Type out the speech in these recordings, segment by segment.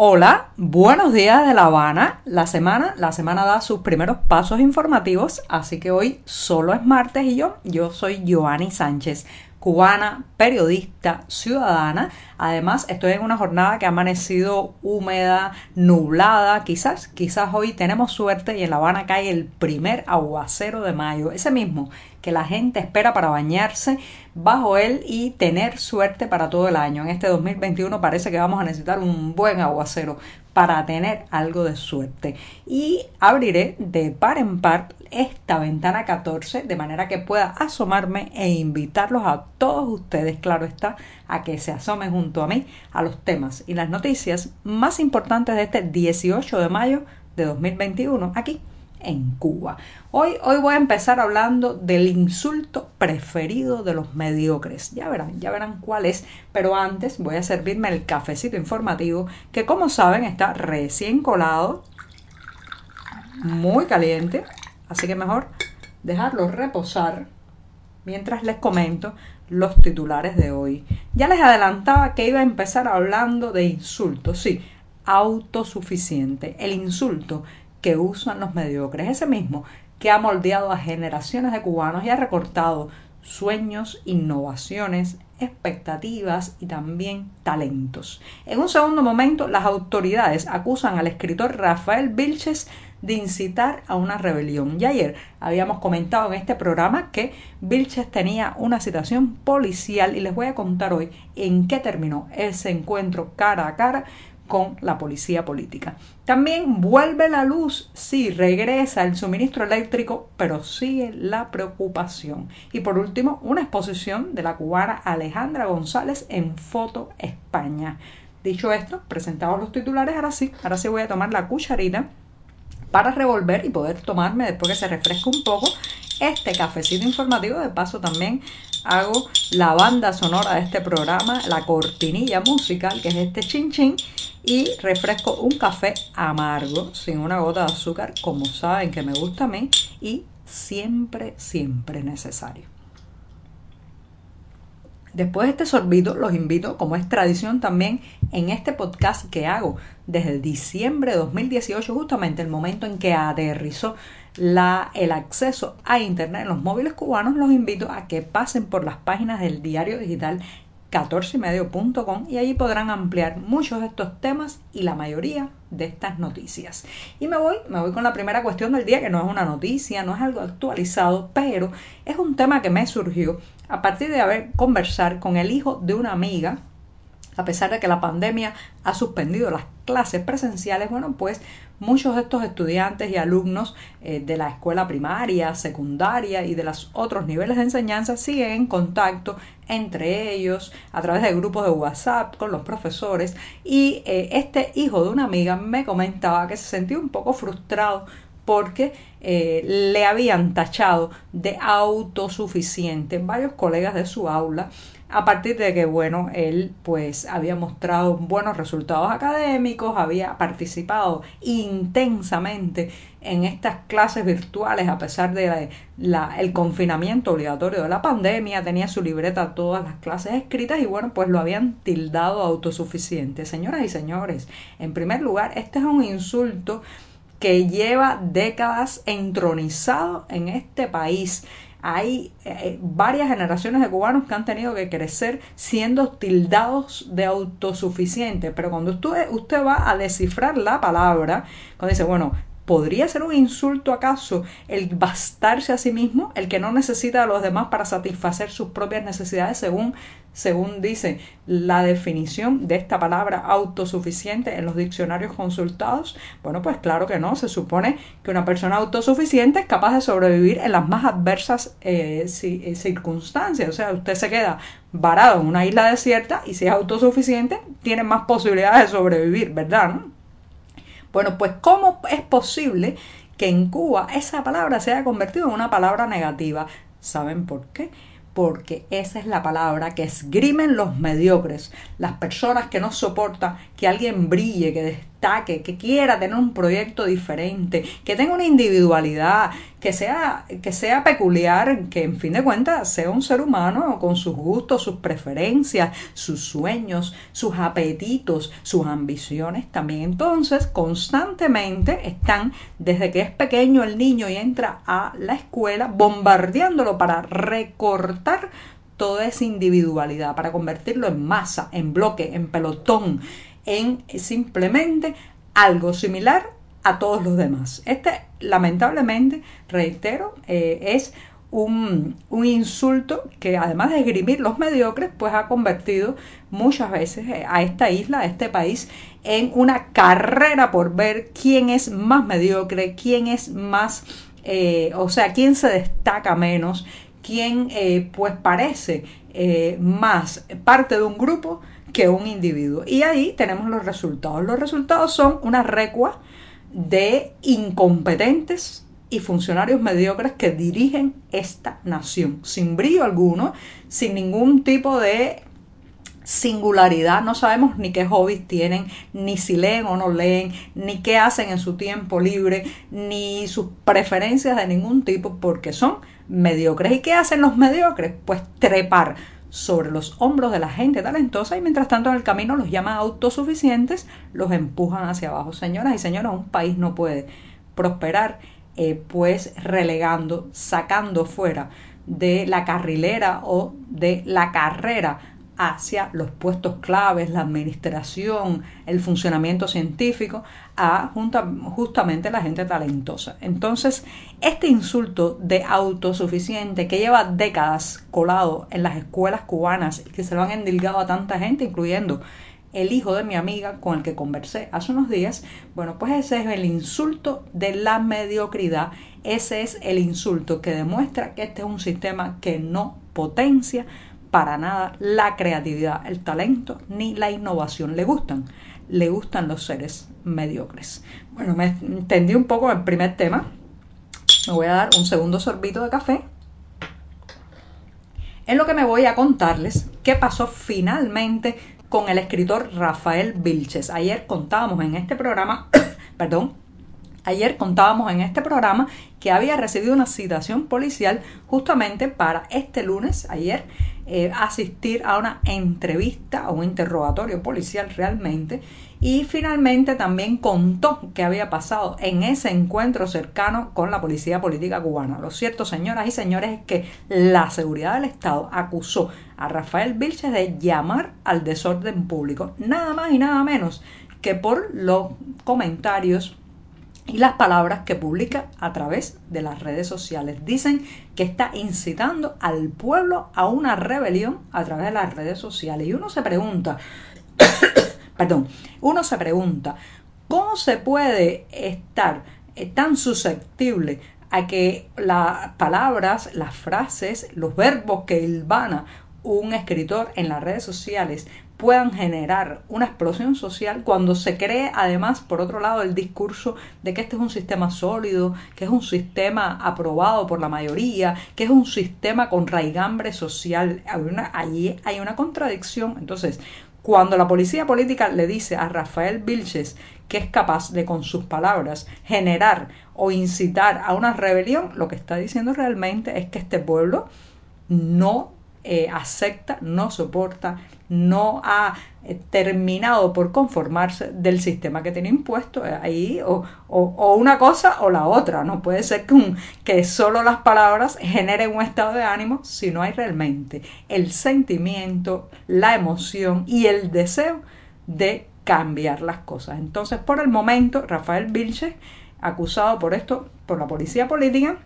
Hola, buenos días de La Habana. La semana, la semana da sus primeros pasos informativos, así que hoy solo es martes y yo, yo soy Joanny Sánchez cubana, periodista, ciudadana. Además, estoy en una jornada que ha amanecido húmeda, nublada. Quizás, quizás hoy tenemos suerte y en La Habana cae el primer aguacero de mayo, ese mismo que la gente espera para bañarse bajo él y tener suerte para todo el año. En este 2021 parece que vamos a necesitar un buen aguacero para tener algo de suerte. Y abriré de par en par esta ventana 14 de manera que pueda asomarme e invitarlos a todos ustedes, claro está, a que se asomen junto a mí a los temas y las noticias más importantes de este 18 de mayo de 2021 aquí en Cuba. Hoy, hoy voy a empezar hablando del insulto preferido de los mediocres. Ya verán, ya verán cuál es, pero antes voy a servirme el cafecito informativo que como saben está recién colado, muy caliente, así que mejor dejarlo reposar mientras les comento los titulares de hoy. Ya les adelantaba que iba a empezar hablando de insultos, sí, autosuficiente. El insulto que usan los mediocres, ese mismo que ha moldeado a generaciones de cubanos y ha recortado sueños, innovaciones, expectativas y también talentos. En un segundo momento, las autoridades acusan al escritor Rafael Vilches de incitar a una rebelión. Y ayer habíamos comentado en este programa que Vilches tenía una situación policial y les voy a contar hoy en qué terminó ese encuentro cara a cara con la policía política. También vuelve la luz, sí, regresa el suministro eléctrico, pero sigue la preocupación. Y por último, una exposición de la cubana Alejandra González en Foto España. Dicho esto, presentados los titulares, ahora sí, ahora sí voy a tomar la cucharita para revolver y poder tomarme después que se refresque un poco este cafecito informativo. De paso también hago la banda sonora de este programa, la cortinilla musical, que es este chin chin y refresco un café amargo sin una gota de azúcar, como saben que me gusta a mí y siempre, siempre necesario. Después de este sorbito, los invito, como es tradición también, en este podcast que hago desde diciembre de 2018, justamente el momento en que aterrizó la, el acceso a Internet en los móviles cubanos, los invito a que pasen por las páginas del diario digital 14ymedio.com y allí podrán ampliar muchos de estos temas y la mayoría de estas noticias. Y me voy, me voy con la primera cuestión del día, que no es una noticia, no es algo actualizado, pero es un tema que me surgió a partir de haber conversar con el hijo de una amiga a pesar de que la pandemia ha suspendido las clases presenciales, bueno, pues muchos de estos estudiantes y alumnos eh, de la escuela primaria, secundaria y de los otros niveles de enseñanza siguen en contacto entre ellos a través de grupos de WhatsApp con los profesores. Y eh, este hijo de una amiga me comentaba que se sentía un poco frustrado porque eh, le habían tachado de autosuficiente varios colegas de su aula a partir de que, bueno, él pues había mostrado buenos resultados académicos, había participado intensamente en estas clases virtuales a pesar de la, el confinamiento obligatorio de la pandemia, tenía su libreta todas las clases escritas y bueno, pues lo habían tildado autosuficiente. Señoras y señores, en primer lugar, este es un insulto que lleva décadas entronizado en este país hay eh, varias generaciones de cubanos que han tenido que crecer siendo tildados de autosuficientes, pero cuando usted, usted va a descifrar la palabra, cuando dice, bueno, ¿Podría ser un insulto acaso el bastarse a sí mismo, el que no necesita a los demás para satisfacer sus propias necesidades según, según dice la definición de esta palabra autosuficiente en los diccionarios consultados? Bueno, pues claro que no. Se supone que una persona autosuficiente es capaz de sobrevivir en las más adversas eh, eh, circunstancias. O sea, usted se queda varado en una isla desierta y si es autosuficiente tiene más posibilidades de sobrevivir, ¿verdad? ¿no? Bueno, pues ¿cómo es posible que en Cuba esa palabra se haya convertido en una palabra negativa? ¿Saben por qué? porque esa es la palabra que esgrimen los mediocres, las personas que no soportan que alguien brille, que que quiera tener un proyecto diferente, que tenga una individualidad, que sea, que sea peculiar, que en fin de cuentas sea un ser humano con sus gustos, sus preferencias, sus sueños, sus apetitos, sus ambiciones también. Entonces, constantemente están, desde que es pequeño el niño y entra a la escuela, bombardeándolo para recortar toda esa individualidad, para convertirlo en masa, en bloque, en pelotón, en simplemente algo similar a todos los demás. Este, lamentablemente, reitero, eh, es un, un, insulto que además de esgrimir los mediocres, pues ha convertido muchas veces eh, a esta isla, a este país, en una carrera por ver quién es más mediocre, quién es más, eh, o sea, quién se destaca menos, quién pues parece más parte de un grupo que un individuo. Y ahí tenemos los resultados. Los resultados son una recua de incompetentes y funcionarios mediocres que dirigen esta nación, sin brillo alguno, sin ningún tipo de singularidad, no sabemos ni qué hobbies tienen, ni si leen o no leen, ni qué hacen en su tiempo libre, ni sus preferencias de ningún tipo, porque son mediocres. ¿Y qué hacen los mediocres? Pues trepar sobre los hombros de la gente talentosa y mientras tanto en el camino los llaman autosuficientes, los empujan hacia abajo. Señoras y señores, un país no puede prosperar eh, pues relegando, sacando fuera de la carrilera o de la carrera hacia los puestos claves, la administración, el funcionamiento científico, a justamente la gente talentosa. Entonces, este insulto de autosuficiente que lleva décadas colado en las escuelas cubanas y que se lo han endilgado a tanta gente, incluyendo el hijo de mi amiga con el que conversé hace unos días, bueno, pues ese es el insulto de la mediocridad, ese es el insulto que demuestra que este es un sistema que no potencia para nada la creatividad, el talento ni la innovación. Le gustan, le gustan los seres mediocres. Bueno, me entendí un poco el primer tema. Me voy a dar un segundo sorbito de café. En lo que me voy a contarles qué pasó finalmente con el escritor Rafael Vilches. Ayer contábamos en este programa, perdón, ayer contábamos en este programa que había recibido una citación policial justamente para este lunes, ayer, eh, asistir a una entrevista o un interrogatorio policial realmente y finalmente también contó qué había pasado en ese encuentro cercano con la policía política cubana. Lo cierto, señoras y señores, es que la seguridad del Estado acusó a Rafael Vilches de llamar al desorden público, nada más y nada menos que por los comentarios y las palabras que publica a través de las redes sociales. Dicen que está incitando al pueblo a una rebelión a través de las redes sociales. Y uno se pregunta, perdón, uno se pregunta, ¿cómo se puede estar eh, tan susceptible a que las palabras, las frases, los verbos que ilvana un escritor en las redes sociales puedan generar una explosión social cuando se cree además por otro lado el discurso de que este es un sistema sólido, que es un sistema aprobado por la mayoría, que es un sistema con raigambre social. allí hay una contradicción. Entonces, cuando la policía política le dice a Rafael Vilches que es capaz de con sus palabras generar o incitar a una rebelión, lo que está diciendo realmente es que este pueblo no eh, acepta, no soporta, no ha eh, terminado por conformarse del sistema que tiene impuesto eh, ahí o, una cosa o la otra. No puede ser que, que solo las palabras generen un estado de ánimo si no hay realmente el sentimiento, la emoción y el deseo de cambiar las cosas. Entonces, por el momento, Rafael Vilches, acusado por esto por la policía política,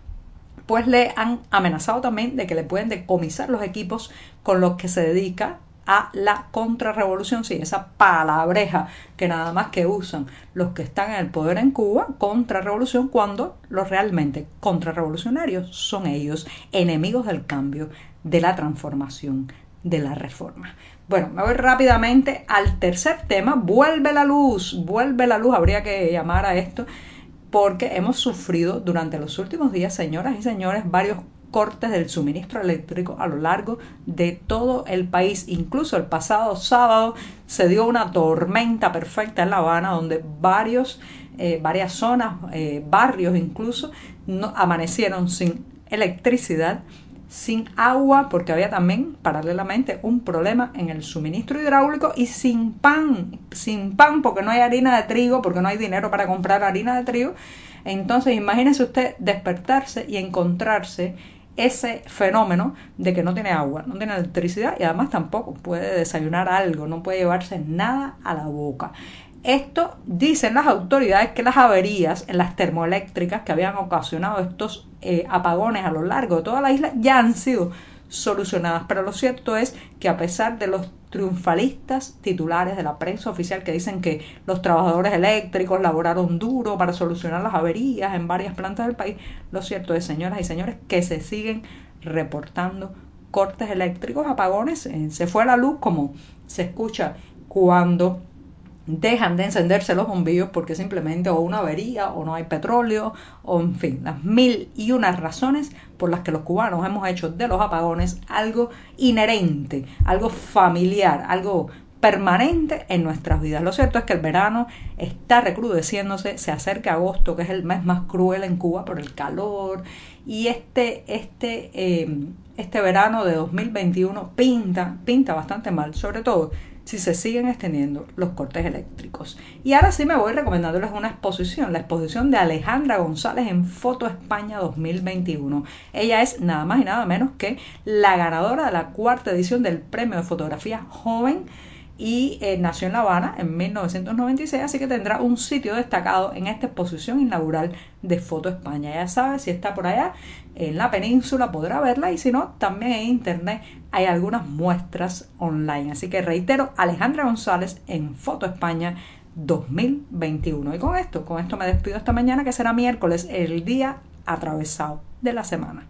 pues le han amenazado también de que le pueden decomisar los equipos con los que se dedica a la contrarrevolución, sí, esa palabreja que nada más que usan los que están en el poder en Cuba, contrarrevolución, cuando los realmente contrarrevolucionarios son ellos, enemigos del cambio, de la transformación, de la reforma. Bueno, me voy rápidamente al tercer tema, vuelve la luz, vuelve la luz, habría que llamar a esto porque hemos sufrido durante los últimos días, señoras y señores, varios cortes del suministro eléctrico a lo largo de todo el país. Incluso el pasado sábado se dio una tormenta perfecta en La Habana donde varios, eh, varias zonas, eh, barrios incluso, no, amanecieron sin electricidad sin agua porque había también paralelamente un problema en el suministro hidráulico y sin pan, sin pan porque no hay harina de trigo, porque no hay dinero para comprar harina de trigo. Entonces imagínese usted despertarse y encontrarse ese fenómeno de que no tiene agua, no tiene electricidad y además tampoco puede desayunar algo, no puede llevarse nada a la boca. Esto dicen las autoridades que las averías en las termoeléctricas que habían ocasionado estos eh, apagones a lo largo de toda la isla ya han sido solucionadas, pero lo cierto es que a pesar de los triunfalistas titulares de la prensa oficial que dicen que los trabajadores eléctricos laboraron duro para solucionar las averías en varias plantas del país, lo cierto es, señoras y señores, que se siguen reportando cortes eléctricos, apagones, eh, se fue la luz como se escucha cuando dejan de encenderse los bombillos porque simplemente o una avería o no hay petróleo o en fin, las mil y unas razones por las que los cubanos hemos hecho de los apagones algo inherente, algo familiar, algo permanente en nuestras vidas. Lo cierto es que el verano está recrudeciéndose, se acerca agosto, que es el mes más cruel en Cuba por el calor, y este, este, eh, este verano de 2021 pinta, pinta bastante mal, sobre todo si se siguen extendiendo los cortes eléctricos. Y ahora sí me voy recomendándoles una exposición, la exposición de Alejandra González en Foto España 2021. Ella es nada más y nada menos que la ganadora de la cuarta edición del Premio de Fotografía Joven y eh, nació en La Habana en 1996, así que tendrá un sitio destacado en esta exposición inaugural de Foto España. Ya sabe, si está por allá en la península podrá verla y si no, también en internet hay algunas muestras online. Así que reitero, Alejandra González en Foto España 2021. Y con esto, con esto me despido esta mañana que será miércoles, el día atravesado de la semana.